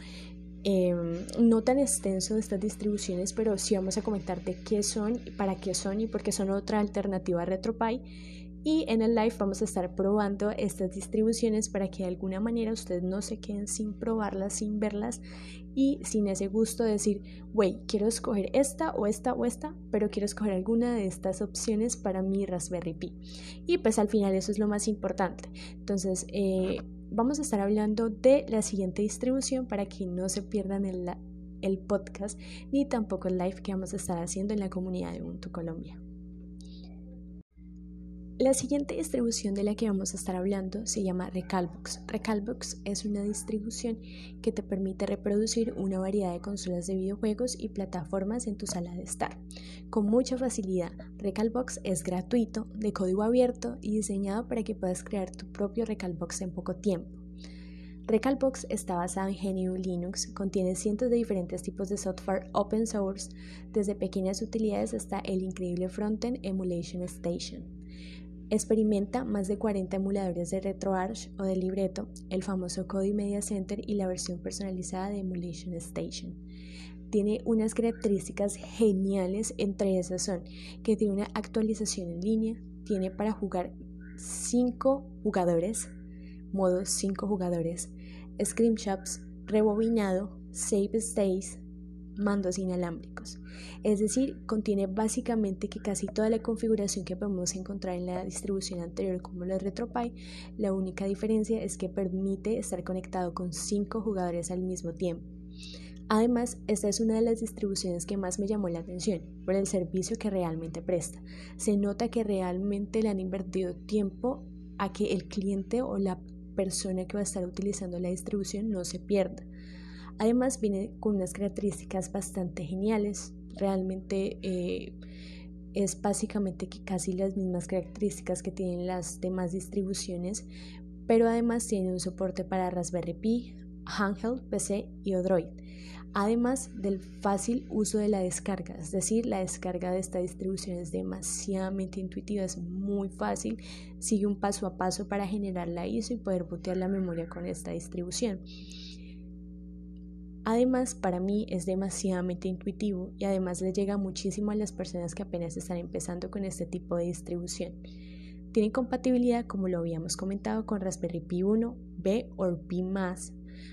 em, no tan extenso de estas distribuciones, pero sí vamos a comentar de qué son, para qué son y por qué son otra alternativa a RetroPie y en el live vamos a estar probando estas distribuciones para que de alguna manera ustedes no se queden sin probarlas, sin verlas y sin ese gusto de decir, wey, quiero escoger esta o esta o esta, pero quiero escoger alguna de estas opciones para mi Raspberry Pi. Y pues al final eso es lo más importante. Entonces, eh, vamos a estar hablando de la siguiente distribución para que no se pierdan el, el podcast ni tampoco el live que vamos a estar haciendo en la comunidad de Ubuntu Colombia. La siguiente distribución de la que vamos a estar hablando se llama Recalbox. Recalbox es una distribución que te permite reproducir una variedad de consolas de videojuegos y plataformas en tu sala de estar. Con mucha facilidad, Recalbox es gratuito, de código abierto y diseñado para que puedas crear tu propio Recalbox en poco tiempo. Recalbox está basado en GNU Linux, contiene cientos de diferentes tipos de software open source, desde pequeñas utilidades hasta el increíble frontend Emulation Station. Experimenta más de 40 emuladores de RetroArch o de libreto, el famoso Kodi Media Center y la versión personalizada de Emulation Station. Tiene unas características geniales, entre esas son que tiene una actualización en línea, tiene para jugar 5 jugadores, modo 5 jugadores, screenshots, rebobinado, save states, mandos inalámbricos. Es decir, contiene básicamente que casi toda la configuración que podemos encontrar en la distribución anterior como la RetroPie, la única diferencia es que permite estar conectado con cinco jugadores al mismo tiempo. Además, esta es una de las distribuciones que más me llamó la atención por el servicio que realmente presta. Se nota que realmente le han invertido tiempo a que el cliente o la persona que va a estar utilizando la distribución no se pierda. Además viene con unas características bastante geniales. Realmente eh, es básicamente que casi las mismas características que tienen las demás distribuciones, pero además tiene un soporte para Raspberry Pi, Handheld, PC y Android. Además del fácil uso de la descarga, es decir, la descarga de esta distribución es demasiadamente intuitiva, es muy fácil, sigue un paso a paso para generar la ISO y poder botear la memoria con esta distribución. Además, para mí es demasiadamente intuitivo y además le llega muchísimo a las personas que apenas están empezando con este tipo de distribución. Tiene compatibilidad, como lo habíamos comentado, con Raspberry Pi 1, B o Pi+,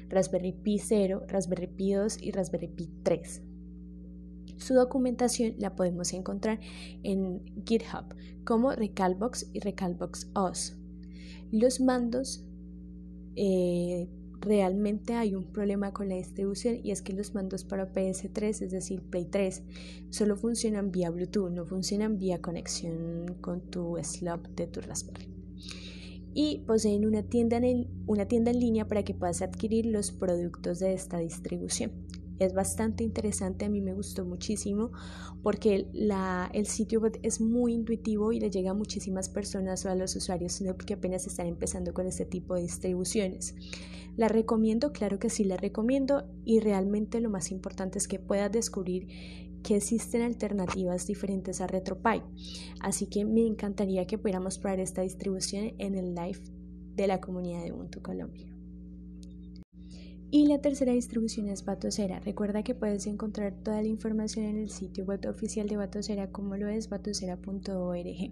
Raspberry Pi 0, Raspberry Pi 2 y Raspberry Pi 3. Su documentación la podemos encontrar en GitHub como Recalbox y Recalbox OS. Los mandos eh, realmente hay un problema con la distribución y es que los mandos para PS3, es decir, Play 3, solo funcionan vía Bluetooth, no funcionan vía conexión con tu slot de tu Raspberry. Y poseen una tienda, en una tienda en línea para que puedas adquirir los productos de esta distribución. Es bastante interesante, a mí me gustó muchísimo porque el sitio web es muy intuitivo y le llega a muchísimas personas o a los usuarios que apenas están empezando con este tipo de distribuciones. ¿La recomiendo? Claro que sí, la recomiendo y realmente lo más importante es que puedas descubrir que existen alternativas diferentes a RetroPie. Así que me encantaría que pudiéramos probar esta distribución en el live de la comunidad de Ubuntu Colombia. Y la tercera distribución es Batocera. Recuerda que puedes encontrar toda la información en el sitio web oficial de Batocera como lo es batocera.org.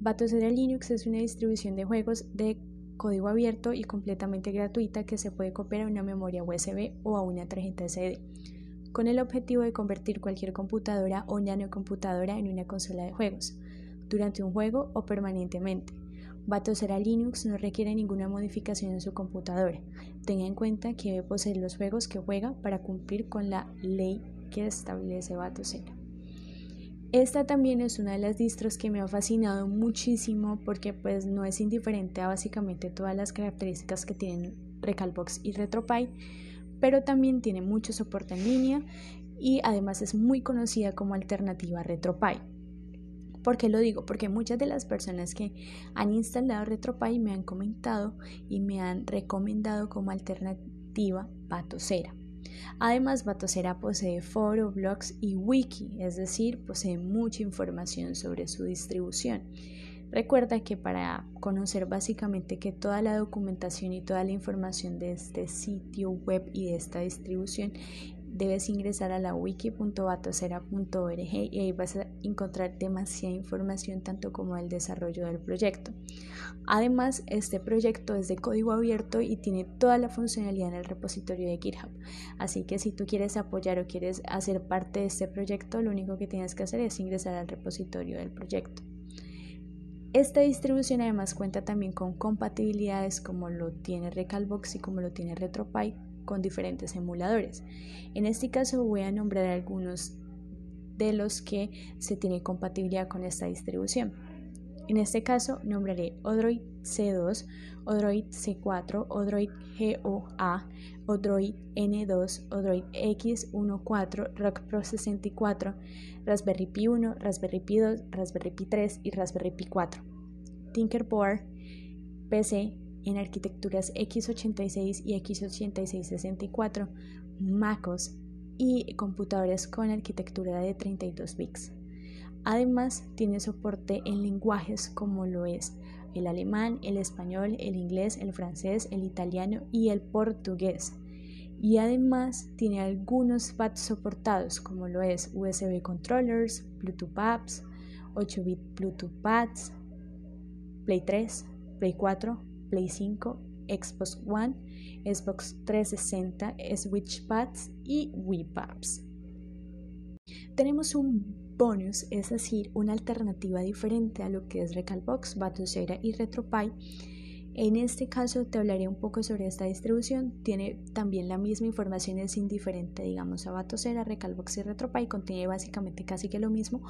Batocera Linux es una distribución de juegos de código abierto y completamente gratuita que se puede copiar a una memoria USB o a una tarjeta SD, con el objetivo de convertir cualquier computadora o nanocomputadora en una consola de juegos, durante un juego o permanentemente. Batocera Linux no requiere ninguna modificación en su computadora. Tenga en cuenta que debe poseer los juegos que juega para cumplir con la ley que establece Batocera. Esta también es una de las distros que me ha fascinado muchísimo porque pues no es indiferente a básicamente todas las características que tienen Recalbox y RetroPie, pero también tiene mucho soporte en línea y además es muy conocida como alternativa a RetroPie. ¿Por qué lo digo? Porque muchas de las personas que han instalado RetroPie me han comentado y me han recomendado como alternativa Batocera. Además, Batocera posee foro, blogs y wiki, es decir, posee mucha información sobre su distribución. Recuerda que para conocer básicamente que toda la documentación y toda la información de este sitio web y de esta distribución debes ingresar a la wiki.batocera.org y ahí vas a encontrar demasiada información tanto como el desarrollo del proyecto. Además, este proyecto es de código abierto y tiene toda la funcionalidad en el repositorio de GitHub. Así que si tú quieres apoyar o quieres hacer parte de este proyecto, lo único que tienes que hacer es ingresar al repositorio del proyecto. Esta distribución además cuenta también con compatibilidades como lo tiene Recalbox y como lo tiene RetroPie con diferentes emuladores. En este caso voy a nombrar algunos de los que se tiene compatibilidad con esta distribución. En este caso nombraré Odroid C2, Odroid C4, Odroid GOA, Odroid N2, Odroid X14, Rock Pro 64, Raspberry Pi 1, Raspberry Pi 2, Raspberry Pi 3 y Raspberry Pi 4. Tinkerboard, PC, en arquitecturas x86 y x86-64, MacOS y computadores con arquitectura de 32 bits. Además, tiene soporte en lenguajes como lo es el alemán, el español, el inglés, el francés, el italiano y el portugués. Y además tiene algunos pads soportados como lo es USB controllers, Bluetooth apps, 8 bit Bluetooth pads, Play 3, Play 4, Play 5, Xbox One, Xbox 360, Switch Pads y Wii Pads. Tenemos un bonus, es decir, una alternativa diferente a lo que es Recalbox, Batocera y RetroPie. En este caso te hablaré un poco sobre esta distribución. Tiene también la misma información, es indiferente, digamos, a Batocera, Recalbox y RetroPie. Contiene básicamente casi que lo mismo,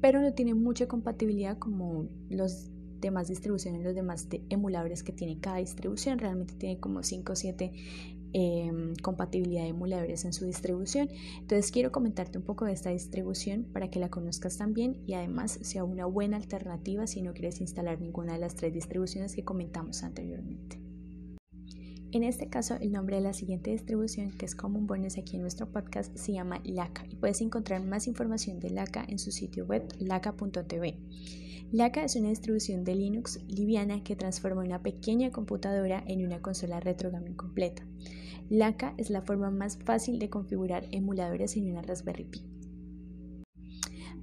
pero no tiene mucha compatibilidad como los demás distribuciones, los demás emuladores que tiene cada distribución. Realmente tiene como 5 o 7 em, compatibilidad de emuladores en su distribución. Entonces quiero comentarte un poco de esta distribución para que la conozcas también y además sea una buena alternativa si no quieres instalar ninguna de las tres distribuciones que comentamos anteriormente. En este caso, el nombre de la siguiente distribución, que es como un bonus aquí en nuestro podcast, se llama LACA y puedes encontrar más información de LACA en su sitio web laca.tv. LACA es una distribución de Linux liviana que transforma una pequeña computadora en una consola retro gaming completa. LACA es la forma más fácil de configurar emuladores en una Raspberry Pi.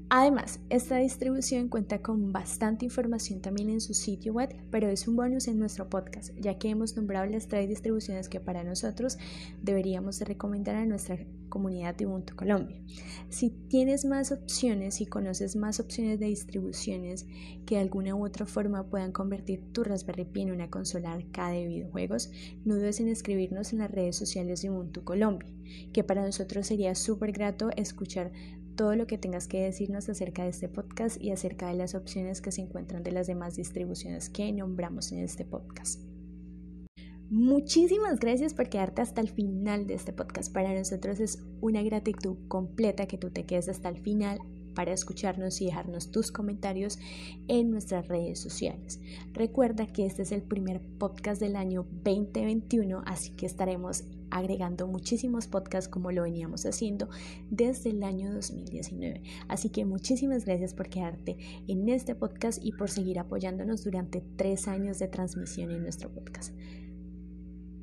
Además, esta distribución cuenta con bastante información también en su sitio web, pero es un bonus en nuestro podcast, ya que hemos nombrado las tres distribuciones que para nosotros deberíamos de recomendar a nuestra comunidad de Ubuntu Colombia. Si tienes más opciones y conoces más opciones de distribuciones que de alguna u otra forma puedan convertir tu Raspberry Pi en una consola arcade de videojuegos, no dudes en escribirnos en las redes sociales de Ubuntu Colombia, que para nosotros sería súper grato escuchar todo lo que tengas que decirnos acerca de este podcast y acerca de las opciones que se encuentran de las demás distribuciones que nombramos en este podcast. Muchísimas gracias por quedarte hasta el final de este podcast. Para nosotros es una gratitud completa que tú te quedes hasta el final para escucharnos y dejarnos tus comentarios en nuestras redes sociales. Recuerda que este es el primer podcast del año 2021, así que estaremos agregando muchísimos podcasts como lo veníamos haciendo desde el año 2019. Así que muchísimas gracias por quedarte en este podcast y por seguir apoyándonos durante tres años de transmisión en nuestro podcast.